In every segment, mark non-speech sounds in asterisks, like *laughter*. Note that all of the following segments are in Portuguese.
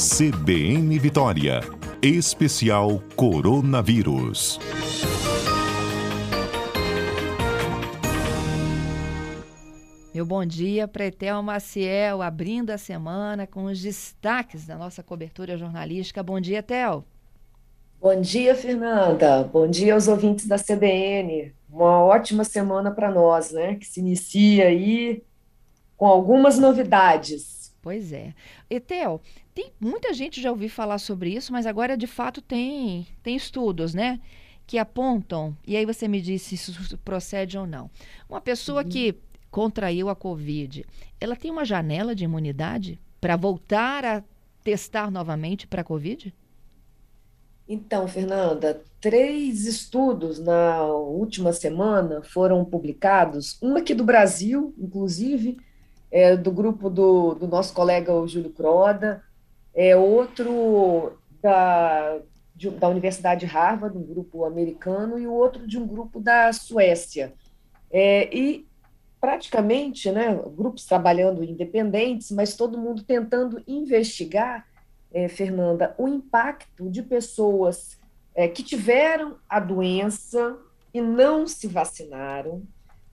CBN Vitória. Especial Coronavírus. Meu bom dia para Etel Maciel, abrindo a semana com os destaques da nossa cobertura jornalística. Bom dia, Etel. Bom dia, Fernanda. Bom dia aos ouvintes da CBN. Uma ótima semana para nós, né? Que se inicia aí com algumas novidades. Pois é. Etel, tem muita gente já ouviu falar sobre isso, mas agora de fato tem, tem estudos, né? Que apontam, e aí você me diz se isso procede ou não. Uma pessoa uhum. que contraiu a Covid, ela tem uma janela de imunidade para voltar a testar novamente para a Covid? Então, Fernanda, três estudos na última semana foram publicados, um aqui do Brasil, inclusive, é, do grupo do, do nosso colega o Júlio Croda, é outro da, de, da Universidade de Harvard, um grupo americano, e o outro de um grupo da Suécia. É, e praticamente, né, grupos trabalhando independentes, mas todo mundo tentando investigar, é, Fernanda, o impacto de pessoas é, que tiveram a doença e não se vacinaram,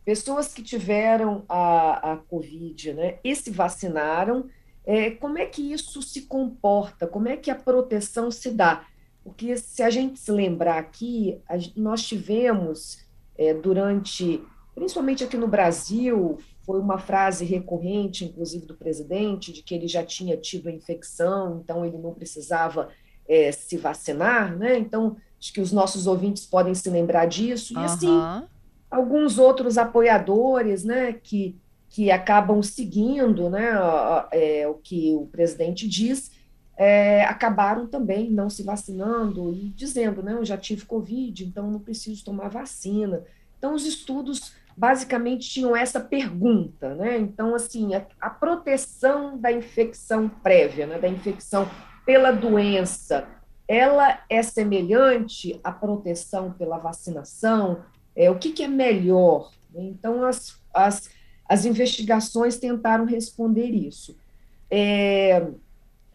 pessoas que tiveram a, a Covid né, e se vacinaram, é, como é que isso se comporta, como é que a proteção se dá? Porque se a gente se lembrar aqui, a, nós tivemos é, durante principalmente aqui no Brasil, foi uma frase recorrente, inclusive do presidente, de que ele já tinha tido a infecção, então ele não precisava é, se vacinar, né? Então, acho que os nossos ouvintes podem se lembrar disso. E assim, alguns outros apoiadores, né, que, que acabam seguindo, né, é, o que o presidente diz, é, acabaram também não se vacinando e dizendo, né, eu já tive Covid, então não preciso tomar vacina. Então, os estudos basicamente tinham essa pergunta, né? Então, assim, a, a proteção da infecção prévia, né, da infecção pela doença, ela é semelhante à proteção pela vacinação? É, o que, que é melhor? Então, as, as, as investigações tentaram responder isso. É,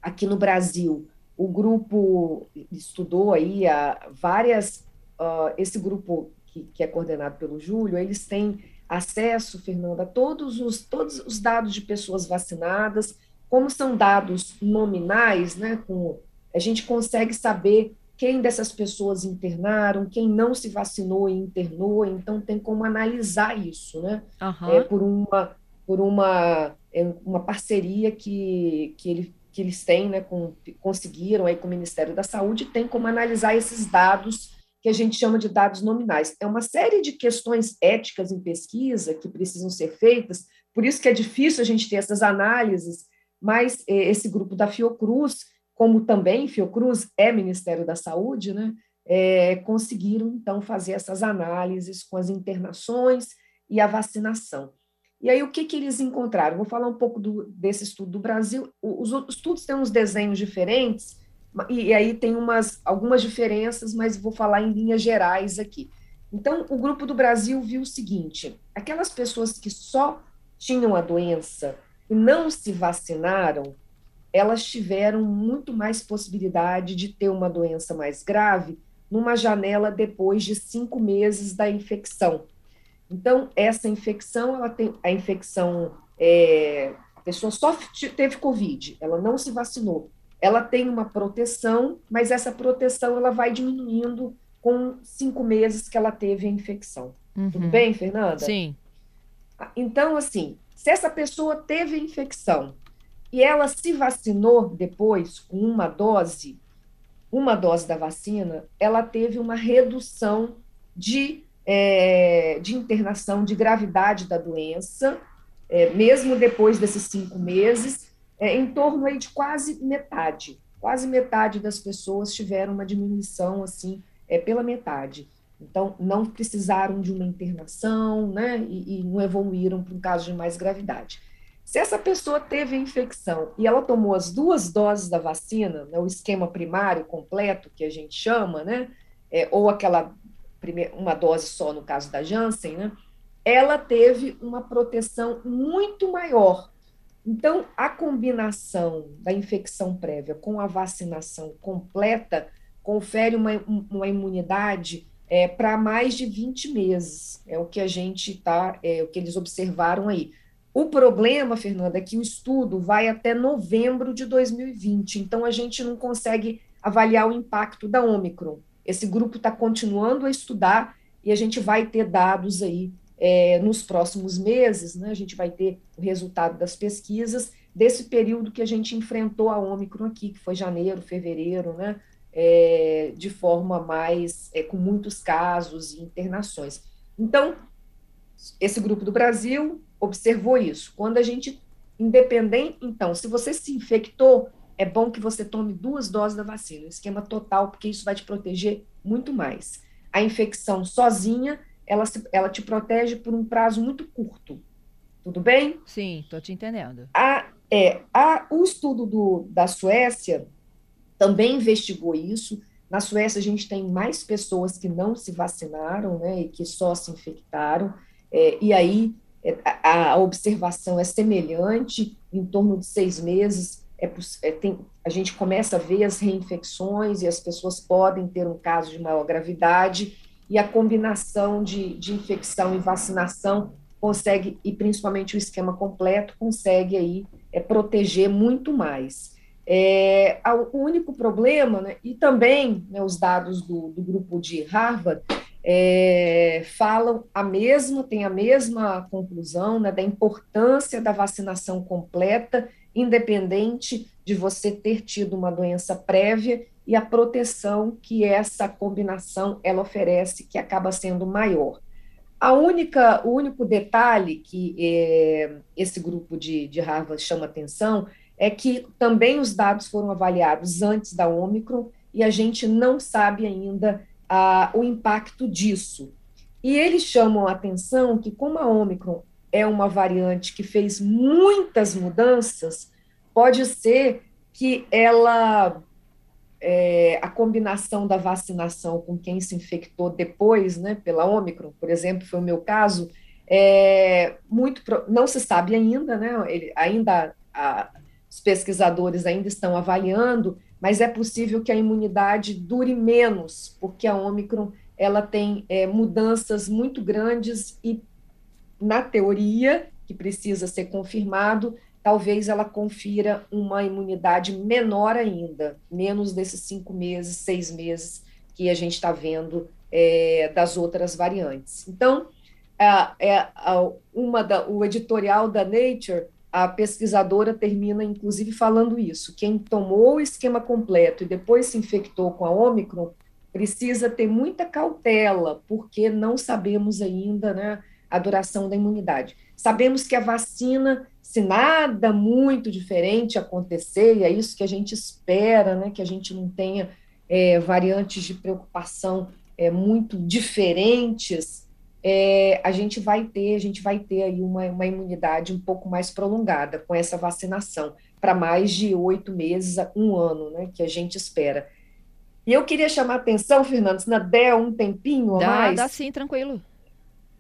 aqui no Brasil, o grupo estudou aí a, várias, uh, esse grupo que, que é coordenado pelo Júlio, eles têm acesso, Fernanda, a todos os, todos os dados de pessoas vacinadas, como são dados nominais, né, com, a gente consegue saber quem dessas pessoas internaram, quem não se vacinou e internou, então tem como analisar isso, né, uhum. é, por uma, por uma, é, uma parceria que, que, ele, que eles têm, né, com, conseguiram aí com o Ministério da Saúde, tem como analisar esses dados que a gente chama de dados nominais. É uma série de questões éticas em pesquisa que precisam ser feitas, por isso que é difícil a gente ter essas análises, mas eh, esse grupo da Fiocruz, como também Fiocruz é Ministério da Saúde, né, é, conseguiram, então, fazer essas análises com as internações e a vacinação. E aí, o que, que eles encontraram? Vou falar um pouco do, desse estudo do Brasil. Os, os estudos têm uns desenhos diferentes, e aí tem umas, algumas diferenças, mas vou falar em linhas gerais aqui. Então, o grupo do Brasil viu o seguinte: aquelas pessoas que só tinham a doença e não se vacinaram, elas tiveram muito mais possibilidade de ter uma doença mais grave numa janela depois de cinco meses da infecção. Então, essa infecção, ela tem a infecção, é, a pessoa só teve Covid, ela não se vacinou ela tem uma proteção, mas essa proteção ela vai diminuindo com cinco meses que ela teve a infecção. Uhum. Tudo bem, Fernanda? Sim. Então, assim, se essa pessoa teve a infecção e ela se vacinou depois com uma dose, uma dose da vacina, ela teve uma redução de, é, de internação, de gravidade da doença, é, mesmo depois desses cinco meses, é, em torno aí de quase metade. Quase metade das pessoas tiveram uma diminuição assim é, pela metade. Então, não precisaram de uma internação, né, e, e não evoluíram para um caso de mais gravidade. Se essa pessoa teve a infecção e ela tomou as duas doses da vacina, né, o esquema primário completo, que a gente chama, né, é, ou aquela primeira, uma dose só no caso da Janssen, né, ela teve uma proteção muito maior Então, a combinação da infecção prévia com a vacinação completa confere uma, uma imunidade é, para mais de 20 meses. É o que a gente está, é o que eles observaram aí. O problema, Fernanda, é que o estudo vai até novembro de 2020, então a gente não consegue avaliar o impacto da Omicron. Esse grupo está continuando a estudar e a gente vai ter dados aí é, nos próximos meses, né? A gente vai ter o resultado das pesquisas desse período que a gente enfrentou a Omicron aqui, que foi janeiro, fevereiro, né? É, de forma mais é, com muitos casos e internações. Então, esse grupo do Brasil observou isso. Quando a gente independente, então, se você se infectou, é bom que você tome duas doses da vacina, esquema total, porque isso vai te proteger muito mais. A infecção sozinha, ela, ela te protege por um prazo muito curto. Tudo bem? Sim, estou te entendendo. A, é, a, o estudo do, da Suécia também investigou isso. Na Suécia, a gente tem mais pessoas que não se vacinaram, né, e que só se infectaram. É, e aí, a, observação é semelhante, em torno de seis meses, é, é, tem, a gente começa a ver as reinfecções e as pessoas podem ter um caso de maior gravidade, e a combinação de, de infecção e vacinação consegue, e principalmente o esquema completo, consegue aí é, proteger muito mais. É, o único problema, né, e também né, os dados do, do grupo de Harvard é, falam a mesma, tem a mesma conclusão né, da importância da vacinação completa independente de você ter tido uma doença prévia e a proteção que essa combinação ela oferece, que acaba sendo maior. A única, o único detalhe que é, esse grupo de, de Harvard chama atenção é que também os dados foram avaliados antes da Omicron e a gente não sabe ainda o impacto disso. E eles chamam a atenção que, como a Omicron é uma variante que fez muitas mudanças, pode ser que ela é, a combinação da vacinação com quem se infectou depois, né, pela Omicron, por exemplo, foi o meu caso, é, muito não se sabe ainda, né, ele, ainda a, os pesquisadores ainda estão avaliando, mas é possível que a imunidade dure menos, porque a Omicron ela tem é, mudanças muito grandes e na teoria, que precisa ser confirmado, talvez ela confira uma imunidade menor ainda, menos desses cinco meses, seis meses que a gente está vendo é, das outras variantes. Então, é, a, uma da, o editorial da Nature, a pesquisadora termina inclusive falando isso: quem tomou o esquema completo e depois se infectou com a Omicron precisa ter muita cautela, porque não sabemos ainda, né? a duração da imunidade. Sabemos que a vacina, se nada muito diferente acontecer, e é isso que a gente espera, né, que a gente não tenha é, variantes de preocupação é, muito diferentes, é, a gente vai ter, a gente vai ter aí uma, uma imunidade um pouco mais prolongada com essa vacinação, para mais de oito meses a um ano, né, que a gente espera. E eu queria chamar a atenção, Fernando, se ainda der um tempinho dá, a mais. Dá sim, tranquilo.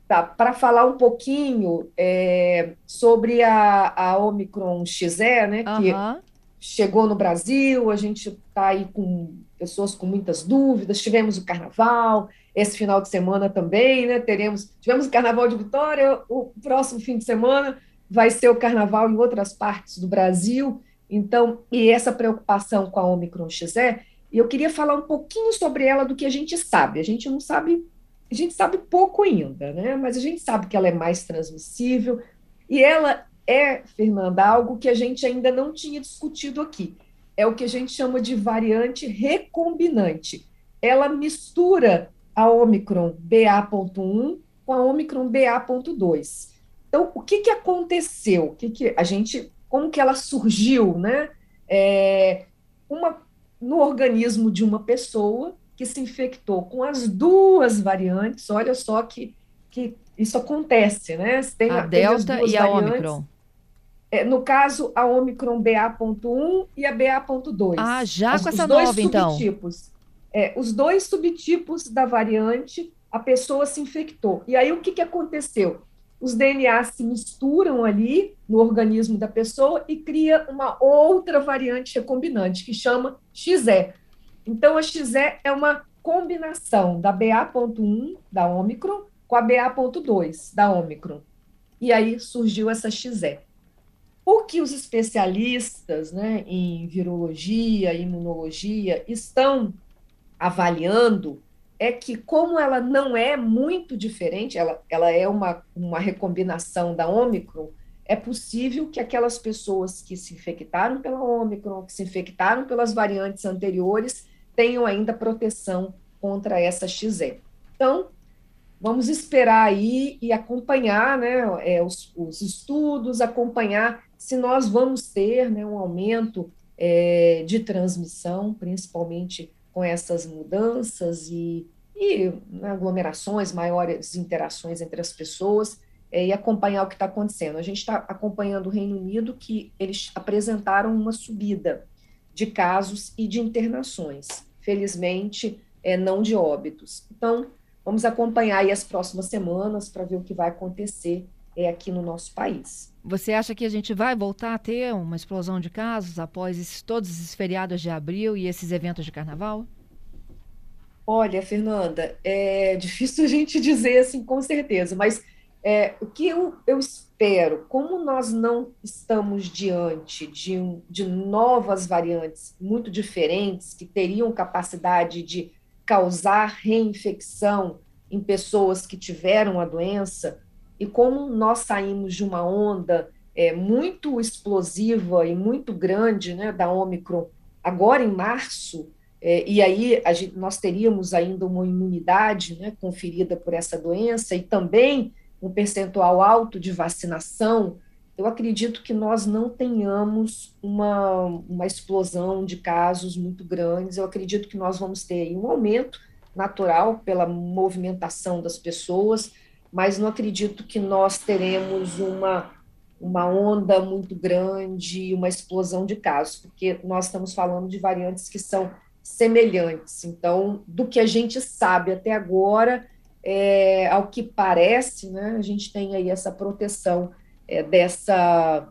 Tá, para falar um pouquinho é, sobre a, a Omicron XE, né, que chegou no Brasil, a gente está aí com pessoas com muitas dúvidas, tivemos o carnaval, esse final de semana também, né, teremos, tivemos o carnaval de Vitória, o próximo fim de semana vai ser o carnaval em outras partes do Brasil, então, e essa preocupação com a Omicron XE, eu queria falar um pouquinho sobre ela do que a gente sabe, a gente não sabe a gente sabe pouco ainda, né? Mas a gente sabe que ela é mais transmissível e ela é, Fernanda, algo que a gente ainda não tinha discutido aqui. É o que a gente chama de variante recombinante. Ela mistura a Omicron BA.1 com a Omicron BA.2. Então, o que, que aconteceu? O que, que a gente, como que ela surgiu, né? É, uma, no organismo de uma pessoa que se infectou com as duas variantes, olha só que, que isso acontece, né? Tem, a Delta e a Omicron. É, no caso, a Omicron BA.1 e a BA.2. Ah, já as, com essa nova, então. Subtipos. É, os dois subtipos da variante, a pessoa se infectou. E aí, o que, que aconteceu? os DNAs se misturam ali no organismo da pessoa e cria uma outra variante recombinante, que chama XE. Então, a XE é uma combinação da BA.1 da Omicron com a BA.2 da Omicron. E aí surgiu essa XE. O que os especialistas né, em virologia, imunologia estão avaliando é que, como ela não é muito diferente, ela, ela é uma, uma recombinação da Ômicron, é possível que aquelas pessoas que se infectaram pela Ômicron, que se infectaram pelas variantes anteriores, tenham ainda proteção contra essa XE. Então, vamos esperar aí e acompanhar né, é, os, os, estudos, acompanhar se nós vamos ter né, um aumento é, de transmissão, principalmente com essas mudanças e, e né, aglomerações, maiores interações entre as pessoas é, e acompanhar o que está acontecendo. A gente está acompanhando o Reino Unido, que eles apresentaram uma subida de casos e de internações, felizmente, é, não de óbitos. Então, vamos acompanhar aí as próximas semanas para ver o que vai acontecer é, aqui no nosso país. Você acha que a gente vai voltar a ter uma explosão de casos após esses, todos esses feriados de abril e esses eventos de carnaval? Olha, Fernanda, é difícil a gente dizer assim com certeza, mas é, o que eu, eu espero, como nós não estamos diante de, um, de novas variantes muito diferentes que teriam capacidade de causar reinfecção em pessoas que tiveram a doença, e como nós saímos de uma onda é, muito explosiva e muito grande né, da Omicron agora em março, é, e aí gente, nós teríamos ainda uma imunidade né, conferida por essa doença e também um percentual alto de vacinação, eu acredito que nós não tenhamos uma, uma explosão de casos muito grandes. Eu acredito que nós vamos ter um aumento natural pela movimentação das pessoas, mas não acredito que nós teremos uma, uma onda muito grande, uma explosão de casos, porque nós estamos falando de variantes que são semelhantes. Então, do que a gente sabe até agora, é, ao que parece, né, a gente tem aí essa proteção é, dessa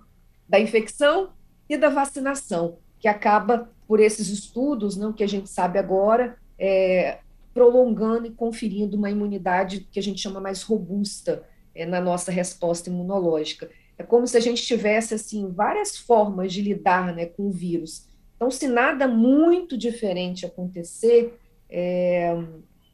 da infecção e da vacinação, que acaba por esses estudos, não que a gente sabe agora, é, prolongando e conferindo uma imunidade que a gente chama mais robusta é, na nossa resposta imunológica. É como se a gente tivesse assim várias formas de lidar né, com o vírus. Então, se nada muito diferente acontecer, é,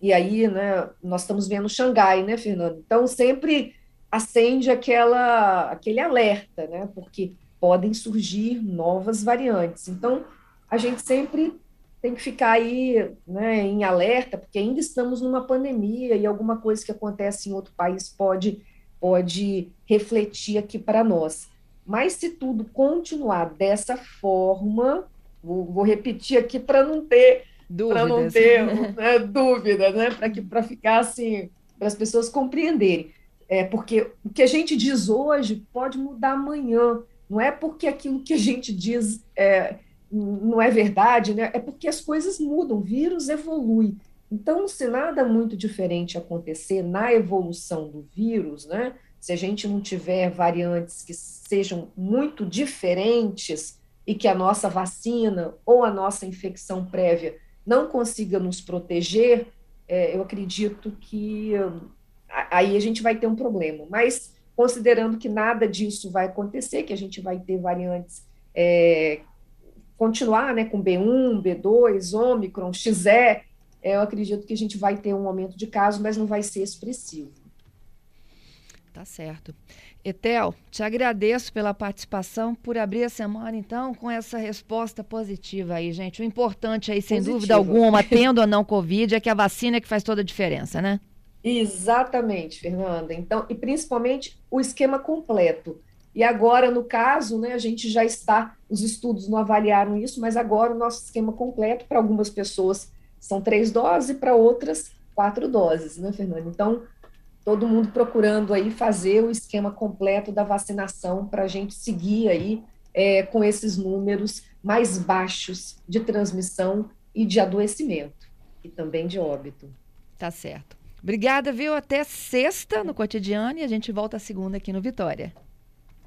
e aí, né, nós estamos vendo Xangai, né, Fernando? Então, sempre acende aquela, aquele alerta, né, porque podem surgir novas variantes. Então, a gente sempre tem que ficar aí né, em alerta, porque ainda estamos numa pandemia e alguma coisa que acontece em outro país pode, pode refletir aqui para nós. Mas se tudo continuar dessa forma, vou, vou repetir aqui para não ter para não ter *laughs* né, dúvida, né, para ficar assim, para as pessoas compreenderem. É, porque o que a gente diz hoje pode mudar amanhã. Não é porque aquilo que a gente diz é, não é verdade, né? É porque as coisas mudam, o vírus evolui. Então, se nada muito diferente acontecer na evolução do vírus, né? Se a gente não tiver variantes que sejam muito diferentes e que a nossa vacina ou a nossa infecção prévia não consiga nos proteger, é, eu acredito que aí a gente vai ter um problema. Mas considerando que nada disso vai acontecer, que a gente vai ter variantes é, continuar né, com B1, B2, Ômicron, XE, é, eu acredito que a gente vai ter um aumento de casos, mas não vai ser expressivo. Tá certo. Etel, te agradeço pela participação, por abrir a semana, então, com essa resposta positiva aí, gente. O importante aí, sem dúvida alguma, *laughs* tendo ou não Covid, é que a vacina é que faz toda a diferença, né? Exatamente, Fernanda. Então, e principalmente o esquema completo. E agora, no caso, né, a gente já está, os estudos não avaliaram isso, mas agora o nosso esquema completo, para algumas pessoas são três doses, para outras quatro doses, né, Fernando? Então, todo mundo procurando aí fazer o esquema completo da vacinação para a gente seguir aí é, com esses números mais baixos de transmissão e de adoecimento, e também de óbito. Tá certo. Obrigada, viu? Até sexta no cotidiano e a gente volta segunda aqui no Vitória.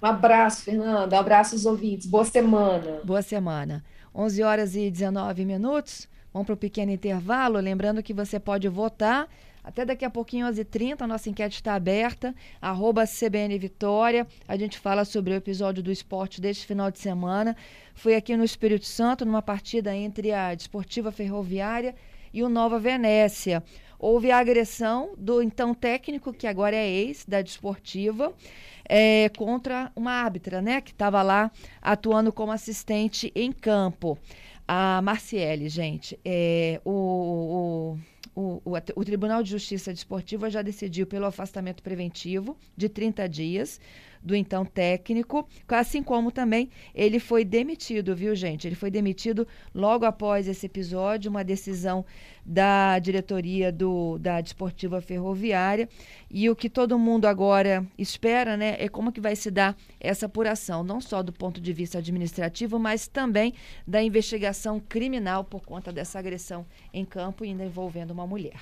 Um abraço, Fernanda. Um abraço aos ouvintes. Boa semana. Boa semana. 11 horas e 19 minutos. Vamos para o pequeno intervalo. Lembrando que você pode votar até daqui a pouquinho, às 30 a nossa enquete está aberta. Arroba CBN Vitória. A gente fala sobre o episódio do esporte deste final de semana. Foi aqui no Espírito Santo, numa partida entre a Desportiva Ferroviária e o Nova Venécia. Houve a agressão do então técnico, que agora é ex da Desportiva, é, contra uma árbitra, né? Que estava lá atuando como assistente em campo. A Marciele, gente. É, o, o o, o, o, Tribunal de Justiça Desportiva já decidiu pelo afastamento preventivo de 30 dias do então técnico, assim como também ele foi demitido, viu, gente? Ele foi demitido logo após esse episódio, uma decisão da diretoria do, da Desportiva Ferroviária. E o que todo mundo agora espera né, é como que vai se dar essa apuração, não só do ponto de vista administrativo, mas também da investigação criminal por conta dessa agressão em campo, ainda envolvendo uma mulher.